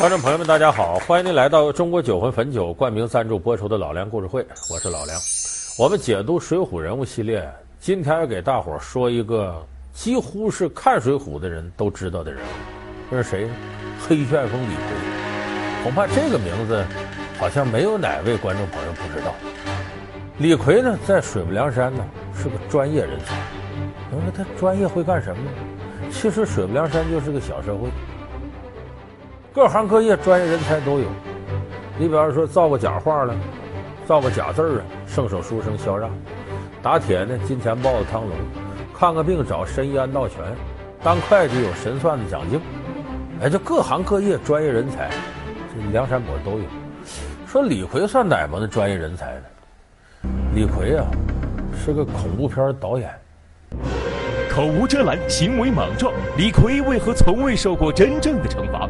观众朋友们，大家好！欢迎您来到中国酒魂汾酒冠名赞助播出的老梁故事会，我是老梁。我们解读《水浒》人物系列，今天要给大伙说一个几乎是看《水浒》的人都知道的人物，这是谁呢？黑旋风李逵。恐怕这个名字好像没有哪位观众朋友不知道。李逵呢，在水泊梁山呢是个专业人才。那么他专业会干什么呢？其实水泊梁山就是个小社会。各行各业专业人才都有，你比方说造个假画了，造个假字啊，圣手书生萧让；打铁呢，金钱豹子汤龙；看个病找神医安道全；当会计有神算的蒋敬。哎，这各行各业专业人才，这梁山伯都有。说李逵算哪门的专业人才呢？李逵啊，是个恐怖片导演。口无遮拦，行为莽撞，李逵为何从未受过真正的惩罚？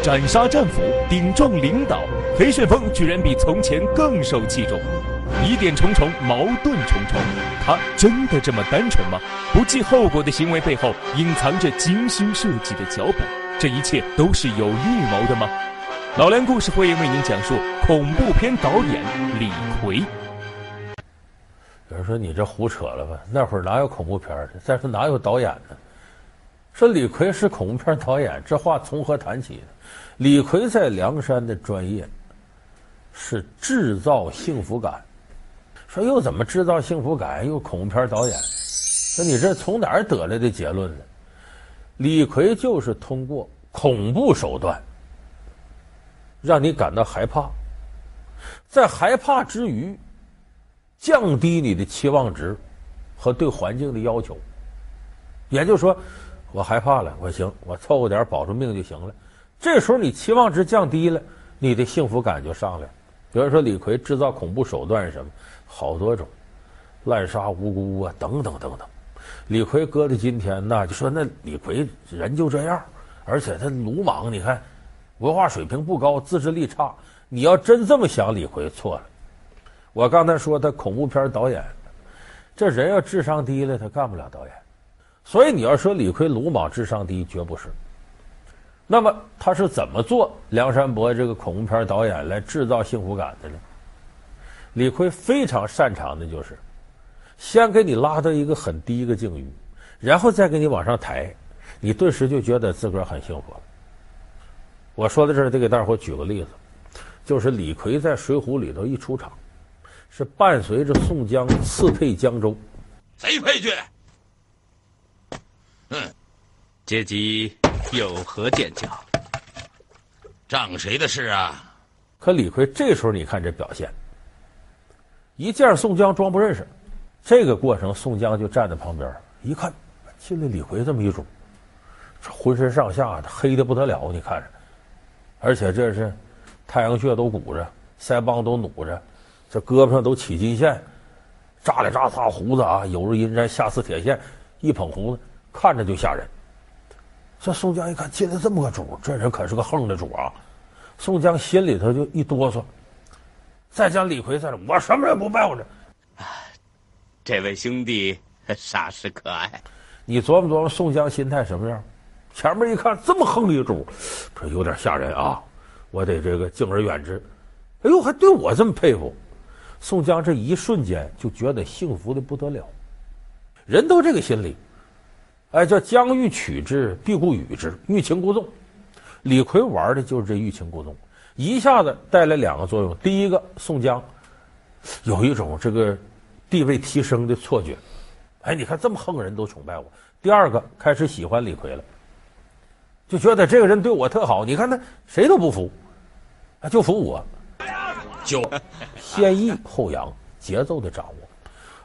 斩杀战俘，顶撞领导，黑旋风居然比从前更受器重。疑点重重，矛盾重重，他真的这么单纯吗？不计后果的行为背后隐藏着精心设计的脚本，这一切都是有预谋的吗？老梁故事会为您讲述恐怖片导演李逵。有人说你这胡扯了吧？那会儿哪有恐怖片的？再说哪有导演呢？说李逵是恐怖片导演，这话从何谈起呢？李逵在梁山的专业是制造幸福感。说又怎么制造幸福感？又恐怖片导演？说你这从哪儿得来的结论呢？李逵就是通过恐怖手段，让你感到害怕，在害怕之余，降低你的期望值和对环境的要求。也就是说。我害怕了，我行，我凑合点保住命就行了。这时候你期望值降低了，你的幸福感就上来了。比如说李逵制造恐怖手段是什么？好多种，滥杀无辜啊，等等等等。李逵搁到今天那就说那李逵人就这样，而且他鲁莽，你看文化水平不高，自制力差。你要真这么想，李逵错了。我刚才说他恐怖片导演，这人要智商低了，他干不了导演。所以你要说李逵鲁莽、智商低，绝不是。那么他是怎么做梁山伯这个恐怖片导演来制造幸福感的呢？李逵非常擅长的就是，先给你拉到一个很低一个境遇，然后再给你往上抬，你顿时就觉得自个儿很幸福了。我说到这儿，得给大伙举个例子，就是李逵在《水浒》里头一出场，是伴随着宋江刺配江州，谁配去？阶级有何见教？仗谁的事啊？可李逵这时候你看这表现，一见宋江装不认识，这个过程宋江就站在旁边，一看进来李逵这么一主，这浑身上下黑的不得了，你看着，而且这是太阳穴都鼓着，腮帮都努着，这胳膊上都起金线，扎里扎擦胡子啊，犹如阴山下似铁线，一捧胡子看着就吓人。这宋江一看进来这么个主，这人可是个横的主啊！宋江心里头就一哆嗦。再将李逵在这，我什么也不拜我这？这位兄弟 煞是可爱。你琢磨琢磨，宋江心态什么样？前面一看这么横的一主，这有点吓人啊！我得这个敬而远之。哎呦，还对我这么佩服。宋江这一瞬间就觉得幸福的不得了。人都这个心理。哎，叫将欲取之，必固与之，欲擒故纵。李逵玩的就是这欲擒故纵，一下子带来两个作用：第一个，宋江有一种这个地位提升的错觉，哎，你看这么横的人都崇拜我；第二个，开始喜欢李逵了，就觉得这个人对我特好。你看他谁都不服，啊，就服我，就 先抑后扬，节奏的掌握。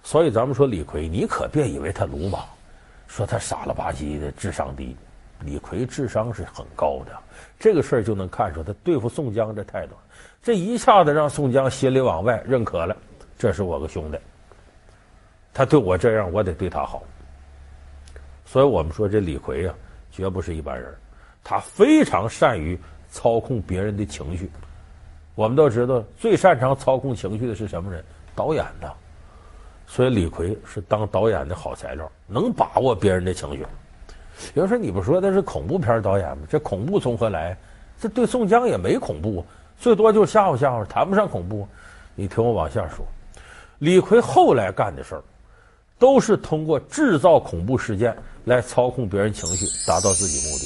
所以咱们说李逵，你可别以为他鲁莽。说他傻了吧唧的，智商低。李逵智商是很高的，这个事儿就能看出他对付宋江的态度。这一下子让宋江心里往外认可了，这是我个兄弟。他对我这样，我得对他好。所以我们说这李逵啊，绝不是一般人，他非常善于操控别人的情绪。我们都知道，最擅长操控情绪的是什么人？导演呐。所以李逵是当导演的好材料，能把握别人的情绪。有人说：“你不说他是恐怖片导演吗？这恐怖从何来？这对宋江也没恐怖，最多就吓唬吓唬，谈不上恐怖。你听我往下说，李逵后来干的事儿，都是通过制造恐怖事件来操控别人情绪，达到自己目的。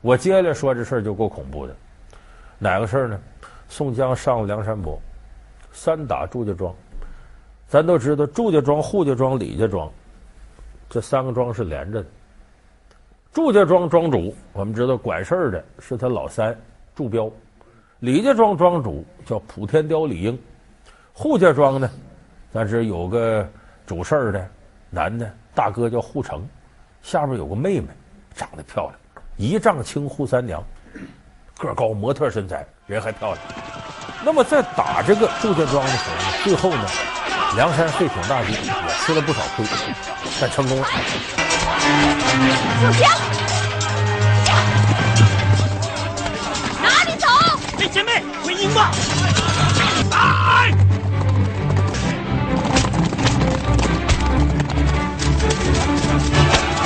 我接下来说这事儿就够恐怖的，哪个事儿呢？宋江上了梁山泊，三打祝家庄。咱都知道，祝家庄、扈家庄、李家庄，这三个庄是连着的。祝家庄庄主，我们知道管事儿的是他老三祝彪；李家庄庄主叫普天雕李应；扈家庄呢，咱是有个主事儿的男的大哥叫扈成，下边有个妹妹，长得漂亮，一丈青扈三娘，个高模特身材，人还漂亮。那么在打这个祝家庄的时候呢，最后呢，梁山费挺大军，也吃了不少亏，但成功了。宋江，哪里走？哎，姐妹，回营吧！来，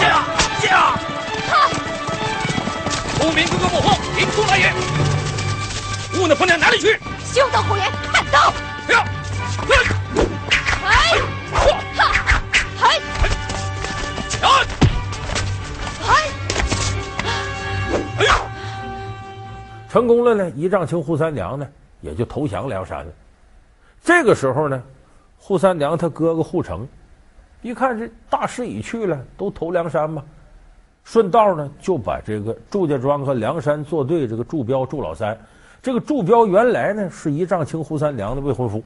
驾驾！后面哥哥幕后，迎出来也！兀那婆娘哪里去？休得胡言！看刀！呀！哎！成功了呢，一丈青扈三娘呢也就投降梁山了。这个时候呢，扈三娘他哥哥扈成，一看这大势已去了，都投梁山嘛，顺道呢就把这个祝家庄和梁山作对这个祝彪祝老三。这个祝彪原来呢是一丈青扈三娘的未婚夫，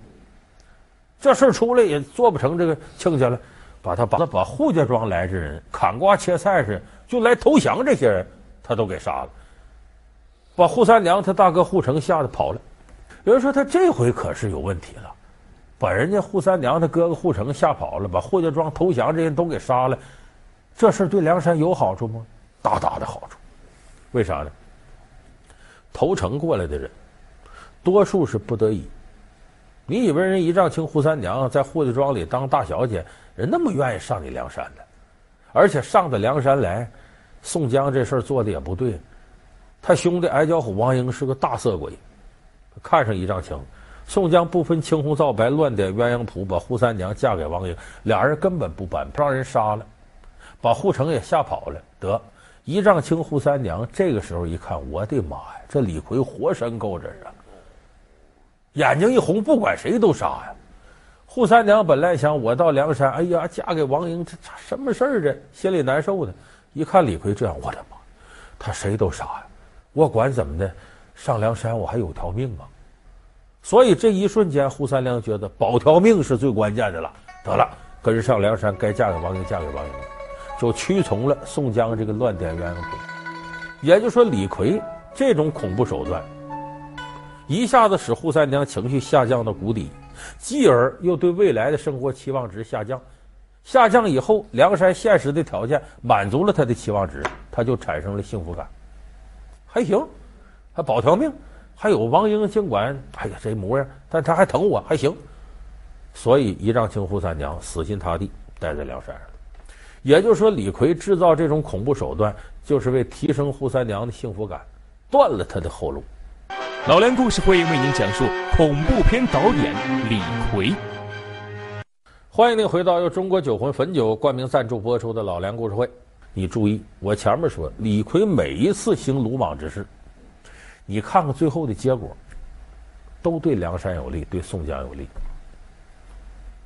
这事儿出来也做不成这个亲家了，把他把他把扈家庄来这人砍瓜切菜似的，就来投降这些人，他都给杀了，把扈三娘他大哥扈成吓得跑了。有人说他这回可是有问题了，把人家扈三娘他哥哥扈成吓跑了，把扈家庄投降这人都给杀了，这事对梁山有好处吗？大大的好处，为啥呢？投诚过来的人，多数是不得已。你以为人一丈青扈三娘在扈家庄里当大小姐，人那么愿意上你梁山的？而且上到梁山来，宋江这事儿做的也不对。他兄弟矮脚虎王英是个大色鬼，看上一丈青，宋江不分青红皂白乱点鸳鸯谱，把扈三娘嫁给王英，俩人根本不搬，让人杀了，把扈成也吓跑了，得。一丈青扈三娘这个时候一看，我的妈呀，这李逵活生够着啊！眼睛一红，不管谁都杀呀。扈三娘本来想我到梁山，哎呀，嫁给王英，这什么事儿？这心里难受的。一看李逵这样，我的妈，他谁都杀呀！我管怎么的，上梁山我还有条命啊！所以这一瞬间，扈三娘觉得保条命是最关键的了。得了，跟上梁山，该嫁给王英，嫁给王英。就屈从了宋江这个乱点鸳鸯谱，也就是说，李逵这种恐怖手段，一下子使扈三娘情绪下降到谷底，继而又对未来的生活期望值下降，下降以后，梁山现实的条件满足了他的期望值，他就产生了幸福感，还行，还保条命，还有王英，尽管哎呀这模样，但他还疼我，还行，所以一丈青扈三娘死心塌地待在梁山上。也就是说，李逵制造这种恐怖手段，就是为提升扈三娘的幸福感，断了他的后路。老梁故事会为您讲述恐怖片导演李逵。欢迎您回到由中国酒魂汾酒冠名赞助播出的老梁故事会。你注意，我前面说李逵每一次行鲁莽之事，你看看最后的结果，都对梁山有利，对宋江有利。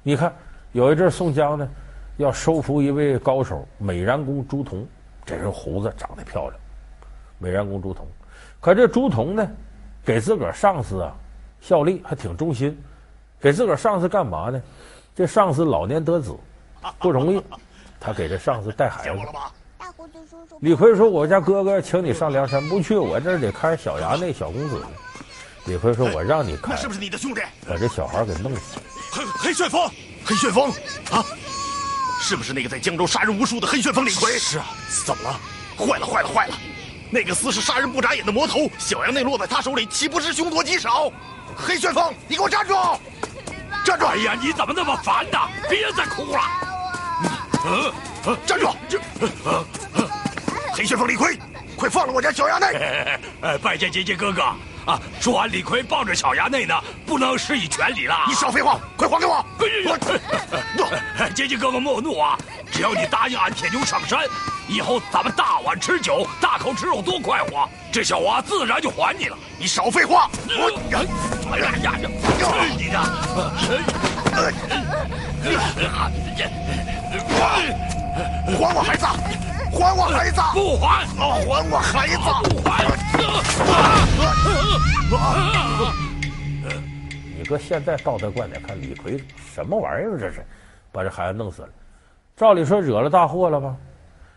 你看有一阵宋江呢。要收服一位高手，美髯公朱仝，这人胡子长得漂亮。美髯公朱仝，可这朱仝呢，给自个儿上司啊效力还挺忠心。给自个儿上司干嘛呢？这上司老年得子，不容易，他给这上司带孩子。李逵说：“我家哥哥请你上梁山，不去，我这儿得看小衙内小公子呢。”李逵说：“我让你看，是不是你的兄弟？把这小孩给弄死。”黑黑旋风，黑旋风啊！是不是那个在江州杀人无数的黑旋风李逵？是啊，怎么了？坏了，坏了，坏了！那个厮是杀人不眨眼的魔头，小衙内落在他手里，岂不是凶多吉少？黑旋风，你给我站住！站住！哎呀，你怎么那么烦呢？别再哭了！嗯，站住！这，黑旋风李逵，快放了我家小衙内！哎，拜见姐姐哥哥啊！说完李逵抱着小衙内呢，不能施以全礼了。你少废话，快还给我！我，姐姐哥哥莫怒啊！只要你答应俺铁牛上山，以后咱们大碗吃酒，大口吃肉，多快活！这小娃自然就还你了。你少废话！我，哎呀呀呀！去你的！还我孩子！还我孩子！不还！还我孩子！不还！你搁现在道德观点看，李逵什么玩意儿？这是把这孩子弄死了。照理说惹了大祸了吧？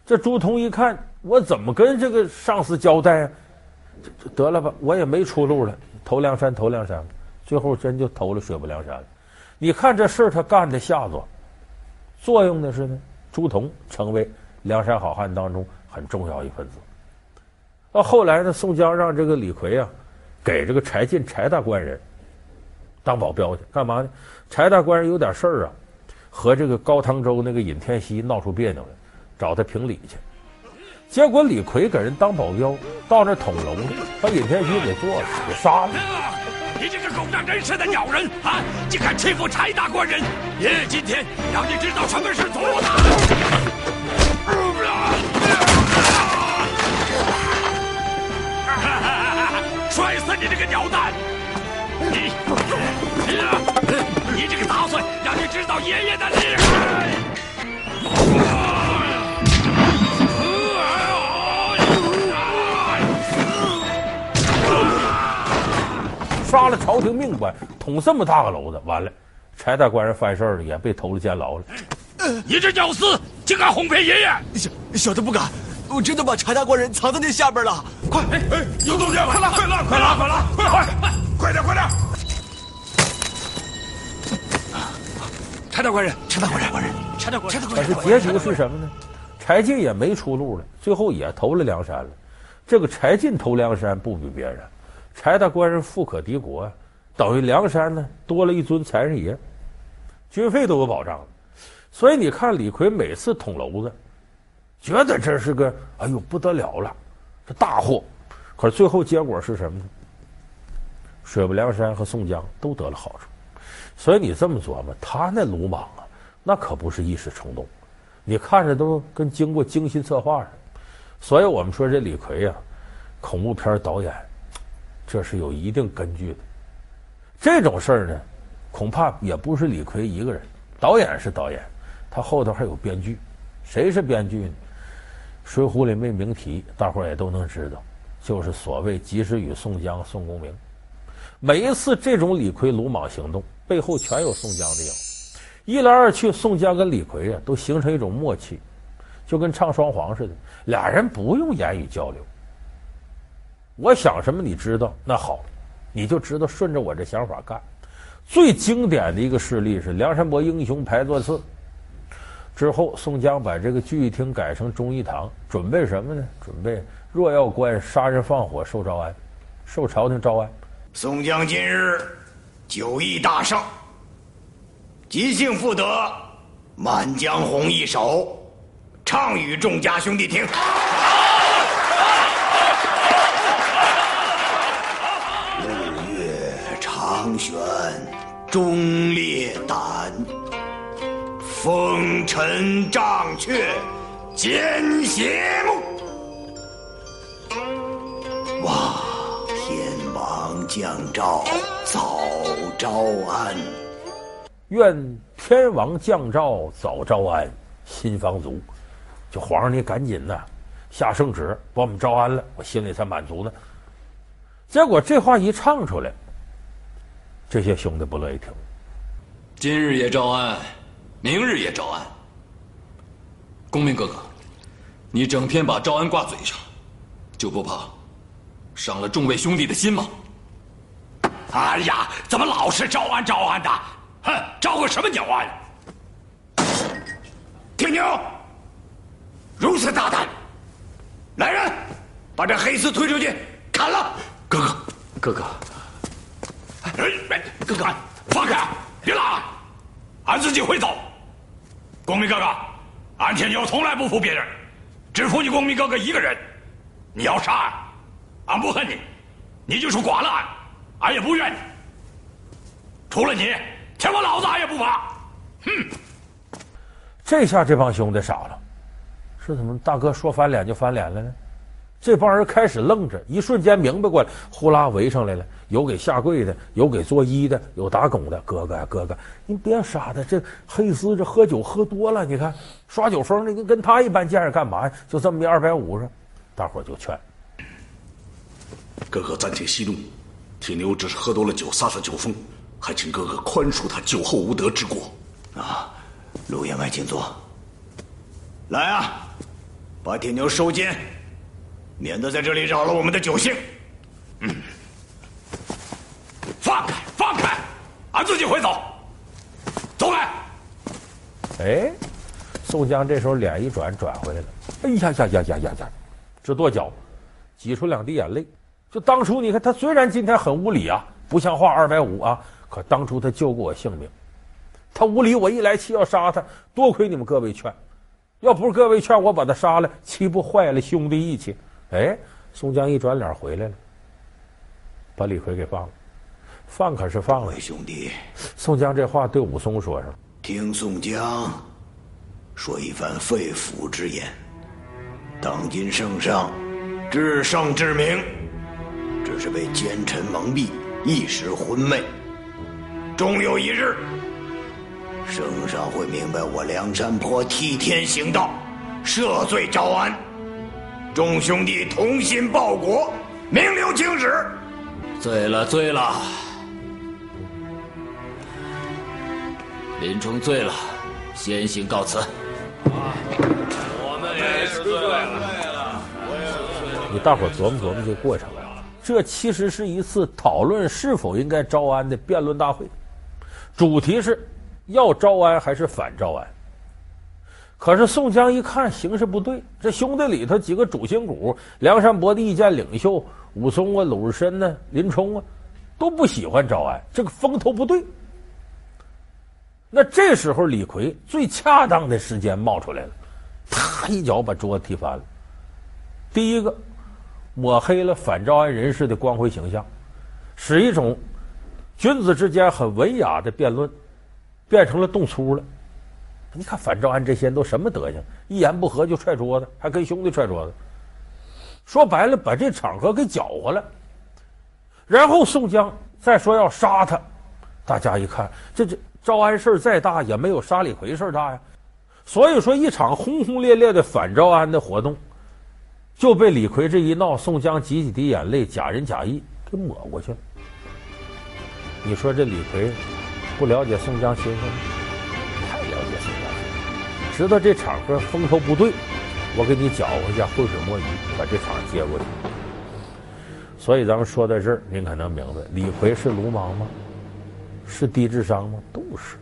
这朱仝一看，我怎么跟这个上司交代啊？得了吧，我也没出路了，投梁山，投梁山。最后真就投了水泊梁山了。你看这事儿他干的下作，作用的是呢，朱仝成为梁山好汉当中很重要一分子。到后来呢，宋江让这个李逵啊，给这个柴进柴大官人当保镖去，干嘛呢？柴大官人有点事儿啊，和这个高唐州那个尹天锡闹出别扭来，找他评理去。结果李逵给人当保镖，到那捅龙，把尹天锡给做了，给杀了。你这个狗仗人势的鸟人啊！竟敢欺负柴大官人！爷爷今天让你知道什么是祖的！摔死你这个鸟蛋！你，你这个杂碎，让你知道爷爷的厉害！杀了朝廷命官，捅这么大个篓子，完了，柴大官人犯事了，也被投了监牢了。你这屌丝，竟敢哄骗爷爷！小小的不敢，我真的把柴大官人藏在那下边了。快，哎哎，有动静，快拉，快拉，快拉，快拉，快快，快点，快点！柴大官人，柴大官人，柴大官人，但是结局是什么呢？柴进也没出路了，最后也投了梁山了。这个柴进投梁山不比别人。柴大官人富可敌国啊，等于梁山呢多了一尊财神爷，军费都有保障。所以你看李逵每次捅娄子，觉得这是个哎呦不得了了，这大祸。可是最后结果是什么呢？水泊梁山和宋江都得了好处。所以你这么琢磨，他那鲁莽啊，那可不是一时冲动，你看着都跟经过精心策划似的。所以我们说这李逵啊，恐怖片导演。这是有一定根据的，这种事儿呢，恐怕也不是李逵一个人。导演是导演，他后头还有编剧。谁是编剧呢？《水浒》里没明提，大伙儿也都能知道，就是所谓及时雨宋江宋公明。每一次这种李逵鲁莽行动，背后全有宋江的影。一来二去，宋江跟李逵啊，都形成一种默契，就跟唱双簧似的，俩人不用言语交流。我想什么，你知道？那好，你就知道顺着我这想法干。最经典的一个事例是梁山伯英雄排座次之后，宋江把这个聚义厅改成忠义堂，准备什么呢？准备若要关杀人放火受招安，受朝廷招安。宋江今日酒意大盛，即兴赋得《满江红》一首，唱与众家兄弟听。忠烈胆，风尘障却奸邪目。望天王降诏早招安。愿天王降诏早招安，心方足。就皇上，你赶紧呐，下圣旨把我们招安了，我心里才满足呢。结果这话一唱出来。这些兄弟不乐意听。今日也招安，明日也招安。公明哥哥，你整天把招安挂嘴上，就不怕伤了众位兄弟的心吗？哎呀，怎么老是招安招安的？哼，招个什么鸟安？铁牛，如此大胆！来人，把这黑厮推出去砍了！哥哥，哥哥。哎，哥哥，放开，别拉，俺自己会走。公明哥哥，俺铁牛从来不服别人，只服你公明哥哥一个人。你要杀俺，俺不恨你，你就是剐了俺，俺也不怨你。除了你，天我老子俺也不怕。哼！这下这帮兄弟傻了，是怎么大哥说翻脸就翻脸了呢？这帮人开始愣着，一瞬间明白过来，呼啦围上来了，有给下跪的，有给作揖的，有打拱的。哥哥呀，哥哥，你别杀他，这黑丝这喝酒喝多了，你看耍酒疯的，你跟他一般见识干嘛呀？就这么一二百五十，大伙就劝哥哥暂且息怒，铁牛只是喝多了酒，撒撒酒疯，还请哥哥宽恕他酒后无德之过。啊，陆员外，请坐。来啊，把铁牛收监。免得在这里扰了我们的酒兴。嗯，放开，放开，俺自己会走。走开。哎，宋江这时候脸一转，转回来了。哎呀呀呀呀呀呀！直跺脚，挤出两滴眼泪。就当初你看他虽然今天很无礼啊，不像话二百五啊，可当初他救过我性命。他无礼，我一来气要杀他，多亏你们各位劝。要不是各位劝我把他杀了，岂不坏了兄弟义气？哎，宋江一转脸回来了，把李逵给放了，放可是放了。兄弟，宋江这话对武松说上：“听宋江说一番肺腑之言。当今圣上至圣至明，只是被奸臣蒙蔽，一时昏昧。终有一日，圣上会明白我梁山泊替天行道，赦罪招安。”众兄弟同心报国，名留青史。醉了，醉了。林冲醉了，先行告辞。我们也是醉了。你大伙琢磨琢磨这过程啊，这其实是一次讨论是否应该招安的辩论大会，主题是要招安还是反招安。可是宋江一看形势不对，这兄弟里头几个主心骨，梁山伯的意见领袖武松啊、鲁智深呢、林冲啊，都不喜欢招安，这个风头不对。那这时候李逵最恰当的时间冒出来了，他一脚把桌子踢翻了。第一个，抹黑了反招安人士的光辉形象，使一种君子之间很文雅的辩论，变成了动粗了。你看反招安这些人都什么德行？一言不合就踹桌子，还跟兄弟踹桌子。说白了，把这场合给搅和了。然后宋江再说要杀他，大家一看，这这招安事再大也没有杀李逵事大呀。所以说，一场轰轰烈烈的反招安的活动，就被李逵这一闹，宋江几几滴眼泪，假仁假义给抹过去了。你说这李逵不了解宋江心思吗？知道这场合风头不对，我给你搅和一下，浑水摸鱼，把这场接过去。所以咱们说到这儿，您可能明白，李逵是鲁莽吗？是低智商吗？都是。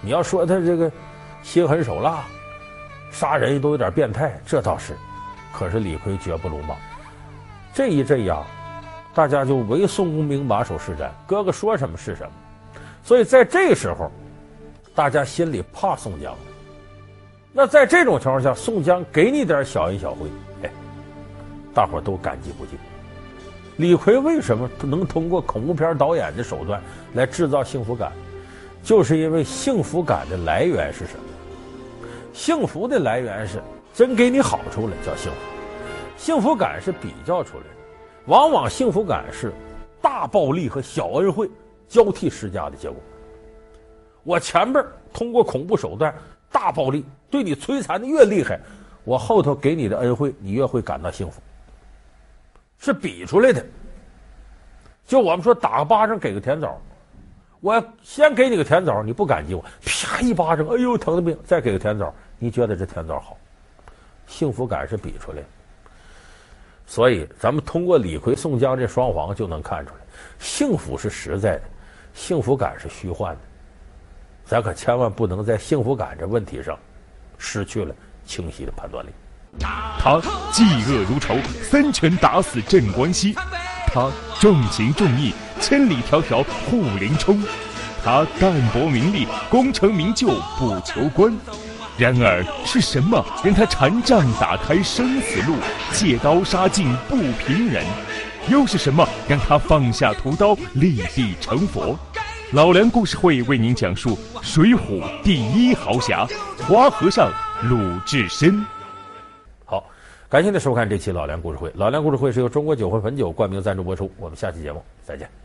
你要说他这个心狠手辣，杀人都有点变态，这倒是。可是李逵绝不鲁莽。这一阵呀，大家就唯宋公明马首是瞻，哥哥说什么是什么。所以在这时候，大家心里怕宋江。那在这种情况下，宋江给你点小恩小惠，哎，大伙都感激不尽。李逵为什么能通过恐怖片导演的手段来制造幸福感？就是因为幸福感的来源是什么？幸福的来源是真给你好处了，叫幸福。幸福感是比较出来的，往往幸福感是大暴力和小恩惠交替施加的结果。我前边通过恐怖手段。大暴力对你摧残的越厉害，我后头给你的恩惠，你越会感到幸福。是比出来的。就我们说打个巴掌给个甜枣，我先给你个甜枣，你不感激我，啪一巴掌，哎呦疼的命，再给个甜枣，你觉得这甜枣好？幸福感是比出来的。所以咱们通过李逵、宋江这双簧就能看出来，幸福是实在的，幸福感是虚幻的。咱可千万不能在幸福感这问题上失去了清晰的判断力。他嫉恶如仇，三拳打死镇关西；他重情重义，千里迢迢护林冲；他淡泊名利，功成名就不求官；然而是什么让他禅杖打开生死路，借刀杀尽不平人？又是什么让他放下屠刀，立地成佛？老梁故事会为您讲述《水浒》第一豪侠花和尚鲁智深。好，感谢您收看这期老梁故事会。老梁故事会是由中国酒会汾酒冠名赞助播出。我们下期节目再见。